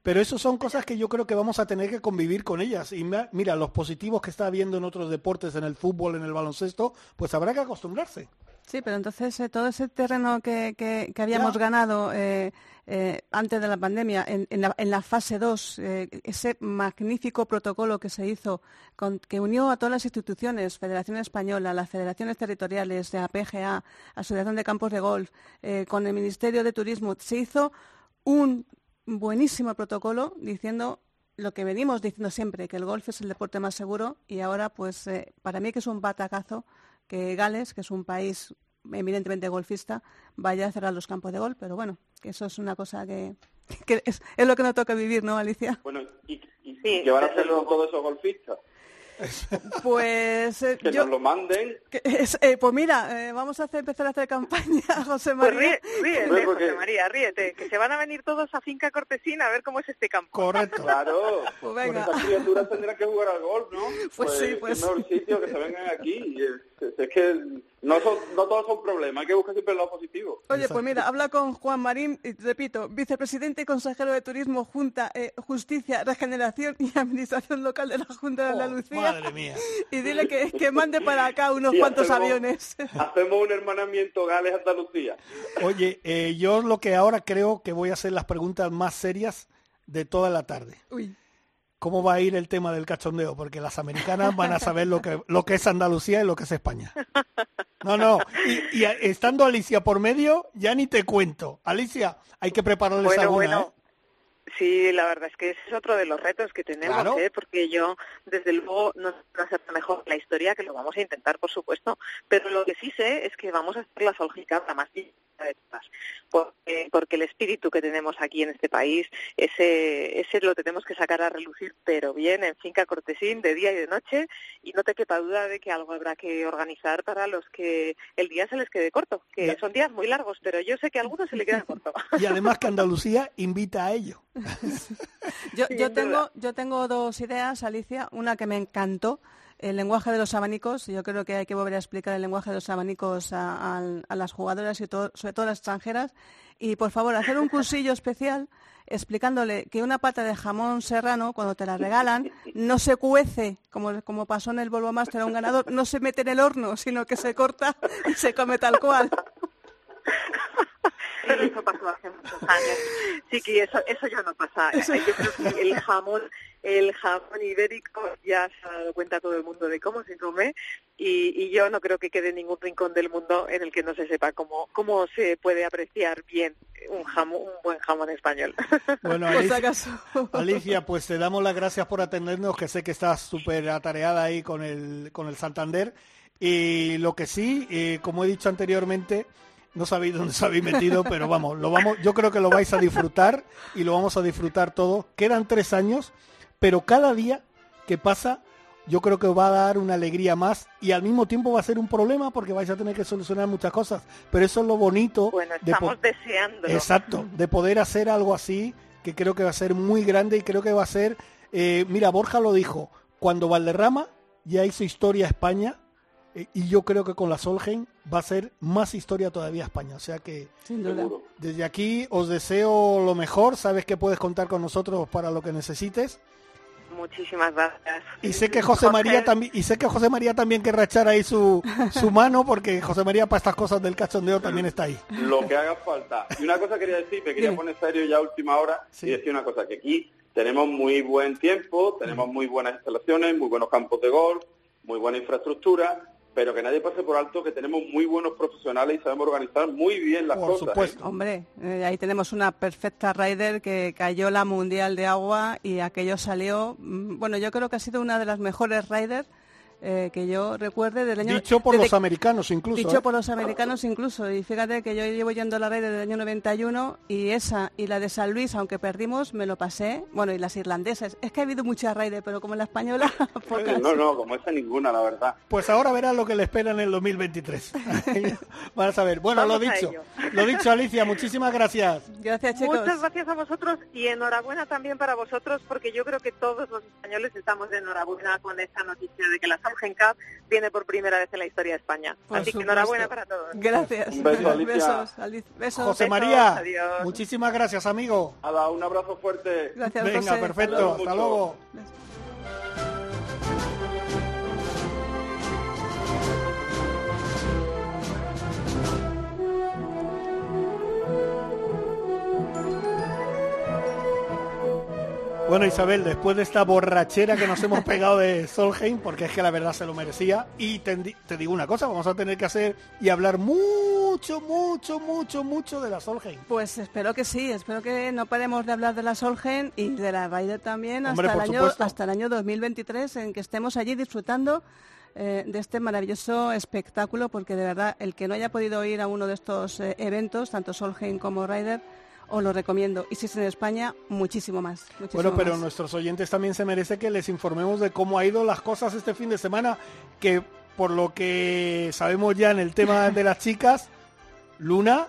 Pero eso son cosas que yo creo que vamos a tener que convivir con ellas. Y mira, los positivos que está habiendo en otros deportes, en el fútbol, en el baloncesto, pues habrá que acostumbrarse.
Sí, pero entonces eh, todo ese terreno que, que- que habíamos
Ya.
ganado eh, eh, antes de la pandemia, en, en la, en la fase 2, eh, ese magnífico protocolo que se hizo, con- que unió a todas las instituciones, Federación Española, las federaciones territoriales, de APGA, Asociación de Campos de Golf, con el Ministerio de Turismo, se hizo un buenísimo protocolo diciendo lo que venimos diciendo siempre, que el golf es el deporte más seguro y ahora, pues, para mí que es un batacazo que Gales, que es un país eminentemente golfista, vaya a cerrar los campos de golf, pero bueno, que eso es una cosa que, que es, es lo que nos toca vivir, ¿no, Alicia?
Bueno, ¿y, y-
Sí,
y qué van a hacer con
luego.
todos esos golfistas?
Pues eh,
Que
yo,
nos lo manden.
que es- eh, pues mira, eh, vamos a hacer, empezar a hacer campaña, José
Pues
María.
ríe, ríete,
porque-
José María, ríete, que se van a venir todos a Finca Cortesina a ver cómo es este campo.
Correcto.
Claro,
Pues venga.
estas criaturas tendrán que jugar al golf, ¿no?
Pues sí, pues
mejor sitio que se vengan aquí. Y es, que no, son, no todos son problemas, hay que buscar siempre el lado positivo.
Oye, pues mira, habla con Juan Marín, y repito, vicepresidente y consejero de Turismo, Junta, eh, Justicia, Regeneración y Administración Local de la Junta de
Oh,
Andalucía.
madre mía.
Y dile que, que mande para acá unos cuantos
hacemos-
aviones.
Hacemos un hermanamiento Gales-Andalucía.
Oye, eh, yo lo que ahora creo que voy a hacer las preguntas más serias de toda la tarde.
Uy.
¿Cómo va a ir el tema del cachondeo? Porque las americanas van a saber lo que, lo que es Andalucía y lo que es España. No, no. Y, y estando Alicia por medio, ya ni te cuento. Alicia, hay que prepararles
Bueno,
alguna,
bueno.
¿eh?
Sí, la verdad es que ese es otro de los retos que tenemos,
Claro.
¿eh? porque yo, desde luego, no sé ser mejor la historia, que lo vamos a intentar, por supuesto, pero lo que sí sé es que vamos a hacer la solgicada más de todas, porque, porque el espíritu que tenemos aquí en este país, ese, ese lo tenemos que sacar a relucir, pero bien, en finca cortesín, de día y de noche, y no te quepa duda de que algo habrá que organizar para los que el día se les quede corto, que
Ya.
son días muy largos, pero yo sé que a algunos se le queda corto.
Y además que Andalucía invita a ello.
Yo, yo tengo, yo tengo dos ideas, Alicia. Una que me encantó, el lenguaje de los abanicos. Yo creo que hay que volver a explicar el lenguaje de los abanicos a, a- a las jugadoras y todo- sobre todo a las extranjeras. Y por favor, hacer un cursillo especial explicándole que una pata de jamón serrano, cuando te la regalan, no se cuece, como, como pasó en el Volvo Master a un ganador, no se mete en el horno, sino que se corta y se come tal cual.
Pero eso pasó hace muchos años. Sí que eso, eso ya no pasa. Yo creo que el jamón, el jamón ibérico ya se ha dado cuenta todo el mundo de cómo se come y, y yo no creo que quede ningún rincón del mundo en el que no se sepa cómo, cómo se puede apreciar bien un jamón, un buen jamón español.
Bueno. Alicia, pues te damos las gracias por atendernos, que sé que estás súper atareada ahí con el, con el Santander. Y lo que sí, eh, como he dicho anteriormente, no sabéis dónde os habéis metido, pero vamos, lo vamos, yo creo que lo vais a disfrutar y lo vamos a disfrutar todo. Quedan tres años, pero cada día que pasa, yo creo que os va a dar una alegría más y al mismo tiempo va a ser un problema porque vais a tener que solucionar muchas cosas. Pero eso es lo bonito.
Bueno,
de
estamos deseándolo.
Exacto, de poder hacer algo así, que creo que va a ser muy grande y creo que va a ser, eh, mira, Borja lo dijo, cuando Valderrama ya hizo historia a España, eh, y yo creo que con la Solheim va a ser más historia todavía a España. O sea que
Sin duda.
Desde aquí os deseo lo mejor, sabes que puedes contar con nosotros para lo que necesites.
Muchísimas gracias.
Y sé que José María también, y sé que José María también querrá echar ahí su, su mano, porque José María para estas cosas del cachondeo también está ahí.
Lo que haga falta. Y una cosa quería decir, me quería poner serio ya última hora
Sí.
y decir una cosa, que aquí tenemos muy buen tiempo, tenemos muy buenas instalaciones, muy buenos campos de golf, muy buena infraestructura, pero que nadie pase por alto que tenemos muy buenos profesionales y sabemos organizar muy bien las
Por
cosas. ¿eh?
supuesto.
Hombre, eh, ahí tenemos una perfecta rider que cayó la Mundial de Agua y aquello salió, mm, bueno, yo creo que ha sido una de las mejores riders eh, que yo recuerde del año...
Dicho por
desde-
los americanos incluso.
Dicho
¿eh?
por los americanos incluso, y fíjate que yo llevo yendo a la red desde el año 91 y esa y la de San Luis, aunque perdimos, me lo pasé, bueno, y las irlandesas, es que ha habido muchas raiders, pero como la española, pocas.
No, no, como esa ninguna, la verdad.
Pues ahora verás lo que le espera en el 2023. Van a saber. Bueno, lo
Vamos a
dicho. Lo dicho, Alicia, muchísimas gracias.
Gracias chicos.
Muchas gracias a vosotros y enhorabuena también para vosotros porque yo creo que todos los españoles estamos de enhorabuena con esta noticia de que la Cup viene por primera vez en la historia de España. Así que enhorabuena para todos.
Gracias.
Un beso, Alicia.
Besos, Ali- besos.
José
besos,
María,
adiós.
muchísimas gracias, amigo.
Nada, un abrazo fuerte.
Gracias,
Venga,
José.
perfecto.
Hasta
Hasta
luego.
Bueno, Isabel, después de esta borrachera que nos hemos pegado de Solheim, porque es que la verdad se lo merecía, y te, di- te digo una cosa, vamos a tener que hacer y hablar mucho, mucho, mucho, mucho de la Solheim.
Pues espero que sí, espero que no paremos de hablar de la Solgen y de la Ryder también
Hombre,
hasta, el año,
supuesto.
hasta el año 2023, en que estemos allí disfrutando eh, de este maravilloso espectáculo, porque de verdad, el que no haya podido ir a uno de estos eh, eventos, tanto Solheim como Ryder, os lo recomiendo. Y si es en España, muchísimo más. muchísimo
Bueno, pero
más.
nuestros oyentes también se merece que les informemos de cómo ha ido las cosas este fin de semana, que por lo que sabemos ya en el tema de las chicas, Luna,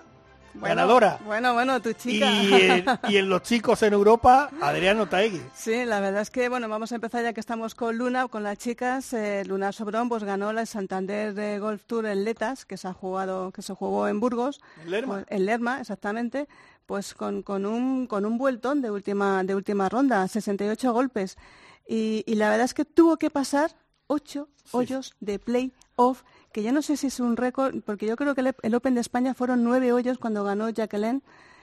Bueno,
ganadora.
Bueno, bueno, tu chica.
Y en, y en los chicos en Europa, Adriano Taegui.
Sí, la verdad es que, bueno, vamos a empezar ya que estamos con Luna, con las chicas. Eh, Luna Sobrón pues ganó la Santander de Golf Tour en Letas, que se ha jugado, que se jugó en Burgos.
En Lerma.
Pues, en Lerma, exactamente. Pues con, con un con un vueltón de última de última ronda, 68 golpes. Y, y la verdad es que tuvo que pasar ocho hoyos de play-off, que yo no sé si es un récord, porque yo creo que el, el Open de España fueron nueve hoyos cuando ganó Jacqueline.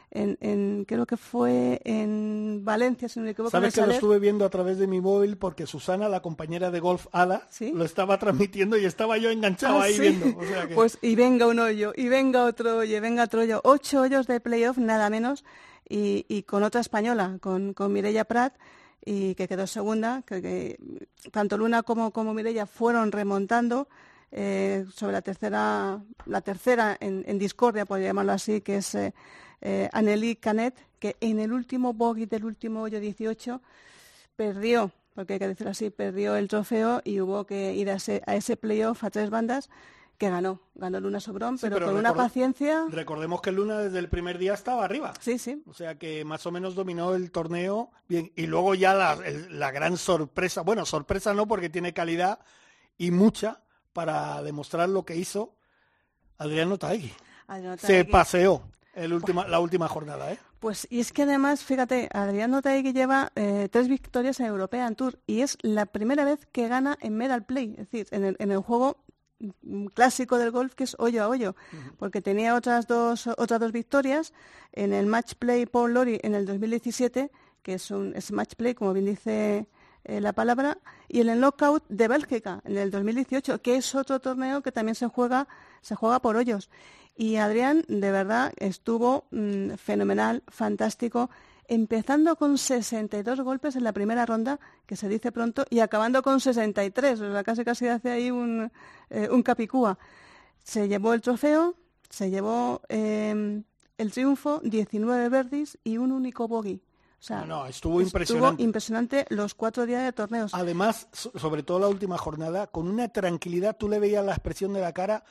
En, en- creo que fue en Valencia, si no me equivoco.
Sabes que lo estuve viendo a través de mi móvil porque Susana, la compañera de golf Ada,
¿Sí?
lo estaba transmitiendo y estaba yo enganchado
Ah,
ahí
sí.
viendo. O sea que-
Pues y venga un hoyo, y venga otro hoyo, y venga otro hoyo. Ocho hoyos de playoff, nada menos, y, y con otra española, con, con Mireia Prat, y que quedó segunda, que, que tanto Luna como, como Mireia fueron remontando eh, sobre la tercera, la tercera en, en discordia, por llamarlo así, que es eh, eh, Anneli Canet, que en el último bogey del último hoyo 18 perdió, porque hay que decirlo así, perdió el trofeo y hubo que ir a ese, a ese playoff a tres bandas que ganó, ganó Luna Sobrón,
Sí,
pero,
pero
con una paciencia.
Recordemos que Luna desde el primer día estaba arriba.
Sí, sí.
O sea que más o menos dominó el torneo bien. Y luego ya la, el- la gran sorpresa, bueno, sorpresa no porque tiene calidad y mucha para demostrar lo que hizo Adriano Taegui.
Adriano
Se paseó el última, la última jornada, ¿eh?
Pues y es que además, fíjate, Adriano Taegui lleva eh, tres victorias en European Tour y es la primera vez que gana en medal play, es decir, en el, en el juego mm, clásico del golf que es hoyo a hoyo, porque tenía otras dos otras dos victorias en el match play Paul Lori en el 2017, que es un es match play como bien dice eh, la palabra, y en el knockout de Bélgica en el 2018, que es otro torneo que también se juega se juega por hoyos. Y Adrián, de verdad, estuvo mm, fenomenal, fantástico, empezando con 62 golpes en la primera ronda, que se dice pronto, y acabando con 63, o sea, casi casi hace ahí un, eh, un capicúa. Se llevó el trofeo, se llevó eh, el triunfo, 19 verdis y un único bogey. O sea,
No, no, estuvo impresionante.
impresionante los cuatro días de torneos.
Además, so- sobre todo la última jornada, con una tranquilidad, tú le veías la expresión de la cara,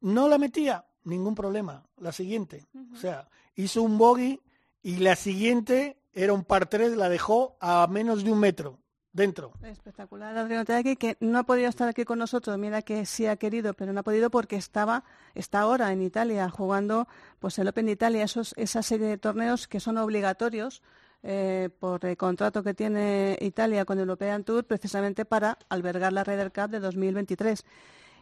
no la metía, ningún problema. La siguiente, o sea, hizo un bogey y la siguiente era un par 3, la dejó a menos de un metro dentro.
Espectacular, Adriano Teaqui, que no ha podido estar aquí con nosotros. Mira que sí ha querido, pero no ha podido porque estaba, está ahora en Italia jugando pues el Open de Italia, esos, esa serie de torneos que son obligatorios eh, por el contrato que tiene Italia con el European Tour, precisamente para albergar la Ryder Cup de 2023.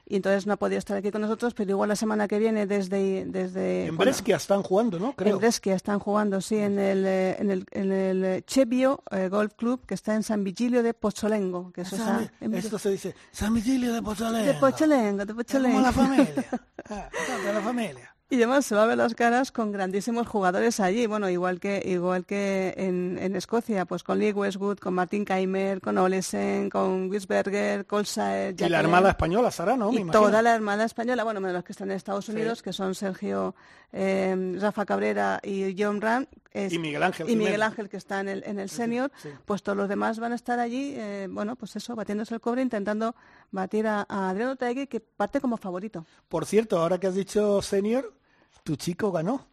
Y entonces no ha podido estar aquí con nosotros, pero igual la semana que viene desde... desde
En Brescia están jugando, ¿no? Creo.
en Brescia están jugando, sí, en el, eh, en el, en el eh, Chebio eh, Golf Club, que está en San Vigilio de Pozzolengo. Que eso
San-
está en-
Esto se dice San Vigilio de Pozolengo.
de Pozzolengo, de
Como
Pozzolengo.
la familia. Ah, de la familia.
Y además se va a ver las caras con grandísimos jugadores allí, bueno, igual que igual que en, en Escocia, pues con Lee Westwood, con Martin Keimer, con Olesen, con Wisberger, Colsaer,
Y la Armada Española, Sara, ¿no? Me
y
imagino.
toda la Armada Española, bueno, menos los que están en Estados Unidos, que son Sergio, eh, Rafa Cabrera y John Ram. es-
Y Miguel Ángel
Y Miguel. Ángel, que está en el, en el senior,
sí.
pues todos los demás van a estar allí, eh, bueno, pues eso, batiéndose el cobre, intentando batir a, a Adriano Taegui, que parte como favorito.
Por cierto, ahora que has dicho senior, tu chico ganó.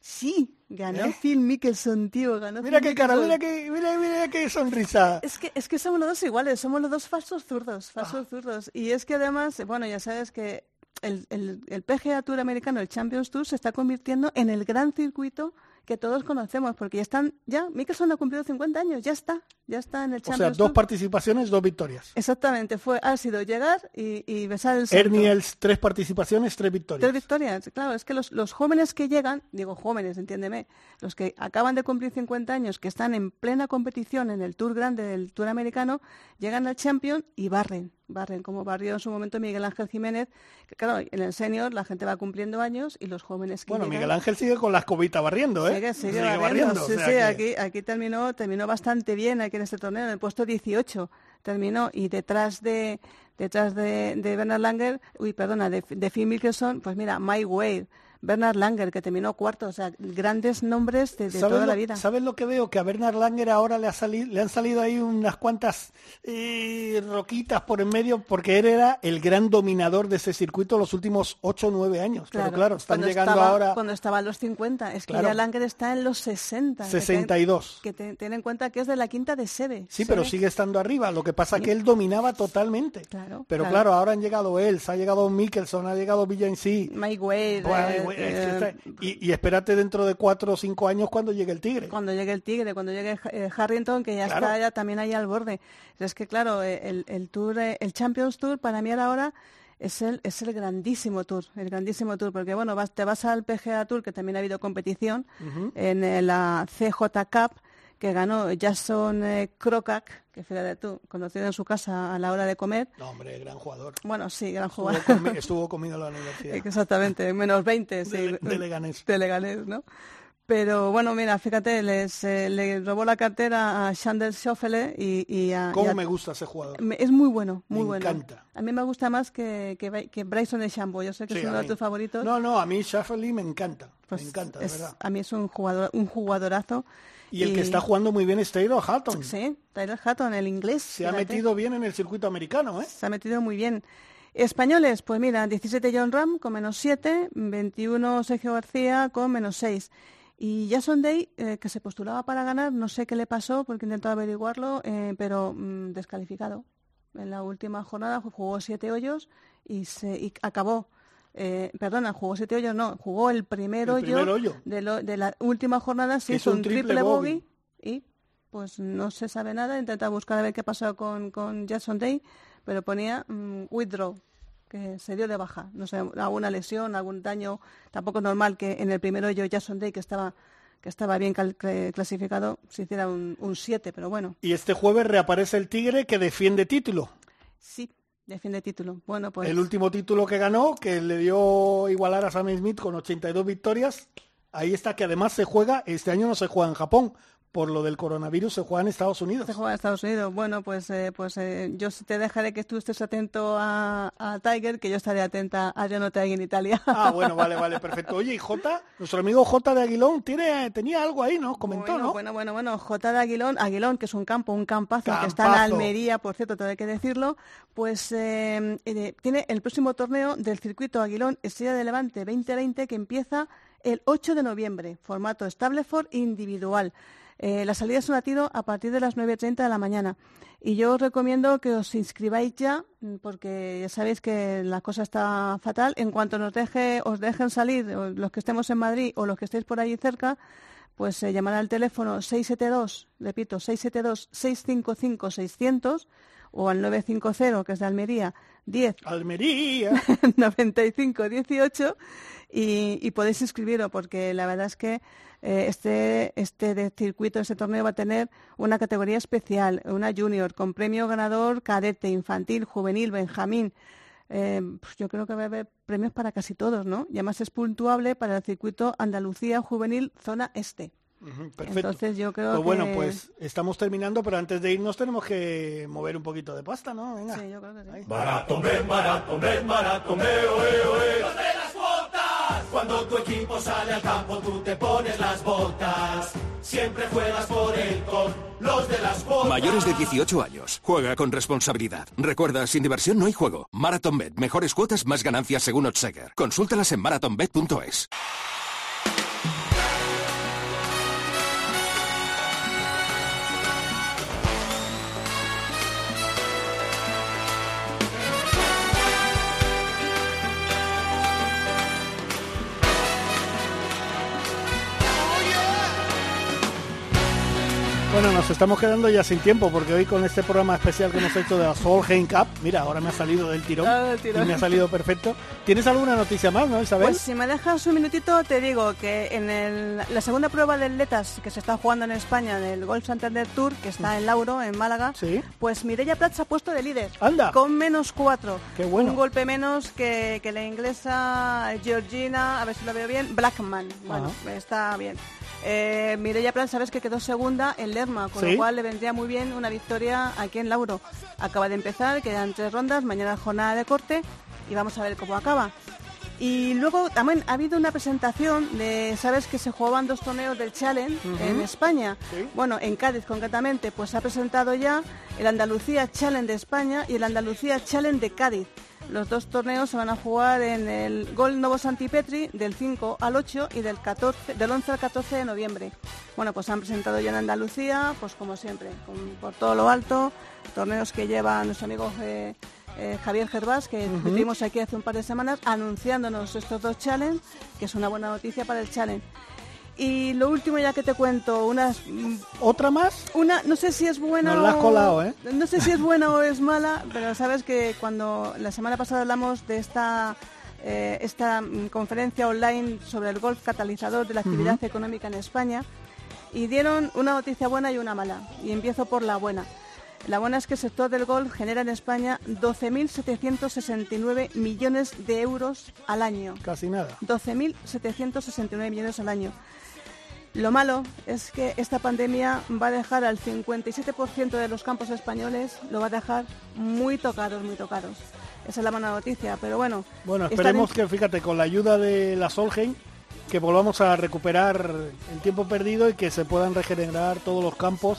Sí, ganó ¿Eh? Phil Mickelson, tío, ganó
Mira qué cara, mira qué, mira, mira qué sonrisa.
Es que, es que somos los dos iguales, somos los dos falsos zurdos, falsos ah. zurdos. Y es que además, bueno, ya sabes que el, el, el PGA Tour americano, el Champions Tour, se está convirtiendo en el gran circuito que todos conocemos, porque ya están, ya, Mickelson ha cumplido 50 años, ya está, ya está en el Champions
O sea, dos participaciones, dos victorias.
Exactamente, fue, ha sido llegar y, besar el
santo. Ernie Els, tres participaciones, tres victorias.
Tres victorias, claro, es que los, los jóvenes que llegan, digo jóvenes, entiéndeme, los que acaban de cumplir 50 años, que están en plena competición en el Tour grande del Tour americano, llegan al Champions y barren, barren, como barrió en su momento Miguel Ángel Jiménez, que claro, en el senior la gente va cumpliendo años y los jóvenes que
Bueno, Miguel Ángel sigue con la escobita barriendo, ¿eh?
Sigue, sigue, barriendo. Sí, sí, aquí, aquí terminó, terminó bastante bien aquí en este torneo, en el puesto 18 terminó y detrás de detrás de, de Bernard Langer, uy, perdona, de, de Phil Mickelson, pues mira, Mike Wade, Bernard Langer, que terminó cuarto, o sea, grandes nombres de, toda la vida.
¿Sabes lo que veo? Que a Bernard Langer ahora le, ha salido, le han salido ahí unas cuantas eh, roquitas por en medio, porque él era el gran dominador de ese circuito los últimos 8 o 9 años. Pero claro, están llegando ahora...
Cuando estaba en los 50, es que ya Langer está en los 60.
62.
Que, ten, en cuenta que es de la quinta de Sebe.
Sí, pero sigue estando arriba, lo que pasa es que él dominaba totalmente. Claro, pero claro. ahora han llegado él, ha llegado Mickelson, ha llegado Villancy.
Mike Wade.
Eh, y, espérate dentro de cuatro o cinco años cuando llegue el Tigre.
Cuando llegue el Tigre, cuando llegue eh, Harrington, que ya está ya también ahí al borde. Es que claro, eh, el, el Tour, el Champions Tour para mí ahora es el, es el grandísimo tour, el grandísimo tour, porque bueno, vas, te vas al PGA Tour, que también ha habido competición, en la CJ Cup, que ganó Jason eh, que fíjate tú, conocido en su casa a la hora de comer.
No, hombre, gran jugador.
Bueno, sí, gran jugador.
Estuvo, comiendo en la universidad.
Exactamente, menos 20, sí.
De, de Leganés.
De Leganés, ¿no? Pero bueno, mira, fíjate, les, eh, le robó la cartera a Chandler Schoffele y, y a...
¿Cómo me gusta ese jugador?
Es muy bueno, muy
me
encanta. A mí me gusta más que, que, que Bryson DeChambeau. Yo sé que es uno de tus favoritos.
No, no, a mí Schoffele me encanta. me pues encanta,
de
verdad.
A mí es un jugador, un jugadorazo.
Y el que está jugando muy bien es Taylor Hatton.
Sí, Taylor Hatton, el inglés.
Se ha metido bien en el circuito americano, ¿eh?
Se ha metido muy bien. Españoles, pues mira, 17 John Ram con menos 7, 21 Sergio García con menos 6. Y Jason Day, eh, que se postulaba para ganar, no sé qué le pasó porque intentó averiguarlo, eh, pero mm, descalificado. En la última jornada jugó siete hoyos y, se, y acabó eh, perdona, jugó siete hoyos, no, jugó el primer, hoyo, De, la última jornada, se hizo un triple, bogey y pues no se sabe nada, intenta buscar a ver qué pasó con, con Jason Day, pero ponía mm, withdraw, que se dio de baja, no sé, alguna lesión, algún daño, tampoco es normal que en el primer hoyo Jason Day, que estaba que estaba bien clasificado, se hiciera un 7, pero bueno.
Y este jueves reaparece el Tigre que defiende título.
Sí, Defiende título. Bueno, pues...
El último título que ganó, que le dio igualar a Sam Smith con 82 victorias, ahí está que además se juega, este año no se juega en Japón, por lo del coronavirus se juega en Estados Unidos.
Se juega en Estados Unidos. Bueno, pues, eh, pues eh, yo te dejaré que tú estés atento a, Tiger, que yo estaré atenta a John Tiger en Italia.
Ah, bueno, vale, vale, perfecto. Oye, y J, nuestro amigo J de Aguilón, tiene, tenía algo ahí, ¿no? Comentó,
bueno,
¿no?
Bueno, bueno, bueno, J de Aguilón, Aguilón, que es un campo, un campazo, que está en Almería, por cierto, tengo que decirlo, pues eh, tiene el próximo torneo del circuito Aguilón Estrella de Levante 2020 que empieza el 8 de noviembre, formato Stableford individual. Eh, la salida es un tiro a partir de las 9.30 de la mañana. Y yo os recomiendo que os inscribáis ya, mm, porque ya sabéis que la cosa está fatal. En cuanto nos deje, os dejen salir, los que estemos en Madrid o los que estéis por allí cerca, pues eh, llamar al teléfono 672, repito, 672-655-600 o al 950, que es de Almería, 10
Almería
95 18 y, y podéis inscribiros porque la verdad es que eh, este, este de circuito, este torneo va a tener una categoría especial, una junior, con premio ganador cadete, infantil, juvenil, benjamín. Eh, pues yo creo que va a haber premios para casi todos, ¿no? Y además es puntuable para el circuito Andalucía Juvenil Zona Este.
Perfecto.
Entonces yo creo
pues bueno, pues estamos terminando, pero antes de irnos tenemos que mover un poquito de pasta, ¿no? Venga.
Sí, yo creo que sí.
Barato, barato, barato, oe, oe. Cuando tu equipo sale al campo, tú te pones las botas. Siempre juegas por él con los de las botas.
Mayores de 18 años. Juega con responsabilidad. Recuerda, sin diversión no hay juego. MarathonBet. Mejores cuotas, más ganancias según Otsaker. Consúltalas en marathonbet.es.
Bueno, nos estamos quedando ya sin tiempo porque hoy con este programa especial que hemos hecho de la Solheim Cup, mira, ahora me ha salido del tirón,
Ah, del tirón.
y me ha salido perfecto. ¿Tienes alguna noticia más, no, Isabel?
Pues si me dejas un minutito, te digo que en el- la segunda prueba de atletas que se está jugando en España, en el Golf Santander Tour, que está en Lauro, en Málaga,
Sí.
pues Mireia Prats ha puesto de líder.
Anda.
Con menos cuatro.
Qué bueno.
Un golpe menos que, que la inglesa Georgina, a ver si lo veo bien, Blackman. Bueno, está bien. Eh, Mireia Prats, sabes que quedó segunda en Lerma, con
Sí.
lo cual le vendría muy bien una victoria aquí en Lauro. Acaba de empezar, quedan tres rondas, mañana jornada de corte y vamos a ver cómo acaba. Y luego también ha habido una presentación de, sabes que se jugaban dos torneos del Challenge en España. Bueno, en Cádiz concretamente, pues se ha presentado ya el Andalucía Challenge de España y el Andalucía Challenge de Cádiz. Los dos torneos se van a jugar en el Gol Novo Santipetri del 5 al 8 y del, 14, del 11 al 14 de noviembre. Bueno, pues se han presentado ya en Andalucía, pues como siempre, con- por todo lo alto, torneos que lleva nuestro amigo eh, eh, Javier Gervás, que tuvimos aquí hace un par de semanas, anunciándonos estos dos challenges, que es una buena noticia para el challenge. Y lo último ya que te cuento, unas mm,
¿Otra más?
una, no sé si es buena
Nos la has
o-
colado, ¿eh?
No sé si es buena o es mala, pero sabes que cuando la semana pasada hablamos de esta eh, esta mm, conferencia online sobre el golf catalizador de la actividad económica en España y dieron una noticia buena y una mala. Y empiezo por la buena. La buena es que el sector del golf genera en España 12.769 millones de euros al año.
Casi nada.
12.769 millones al año. Lo malo es que esta pandemia va a dejar al 57% de los campos españoles, lo va a dejar muy tocados, muy tocados. Esa es la buena noticia, pero bueno.
Bueno, esperemos
en-
que, fíjate, con la ayuda de la Solheim, que volvamos a recuperar el tiempo perdido y que se puedan regenerar todos los campos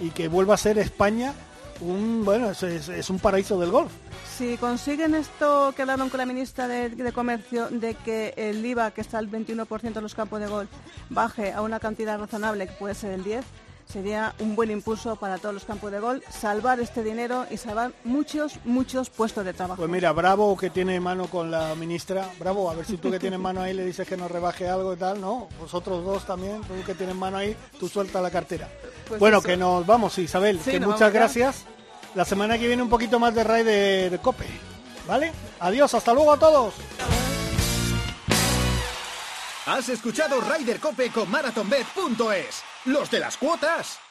y que vuelva a ser España un, bueno, es, un paraíso del golf.
Si consiguen esto que hablaron con la ministra de, de Comercio, de que el IVA, que está al 21% en los campos de golf, baje a una cantidad razonable, que puede ser el 10%, sería un buen impulso para todos los campos de golf, salvar este dinero y salvar muchos, muchos puestos de trabajo.
Pues mira, Bravo que tiene mano con la ministra, Bravo, a ver si tú que tienes mano ahí le dices que nos rebaje algo y tal, ¿no? Vosotros dos también, tú que tienes mano ahí, tú suelta la cartera.
Pues
bueno,
eso.
que nos vamos, Isabel,
Sí,
que
nos
muchas gracias. La semana que viene un poquito más de Ray de, de Cope, ¿vale? Adiós, hasta luego a todos.
Has escuchado Ryder Cope con MarathonBet.es. Los de las cuotas.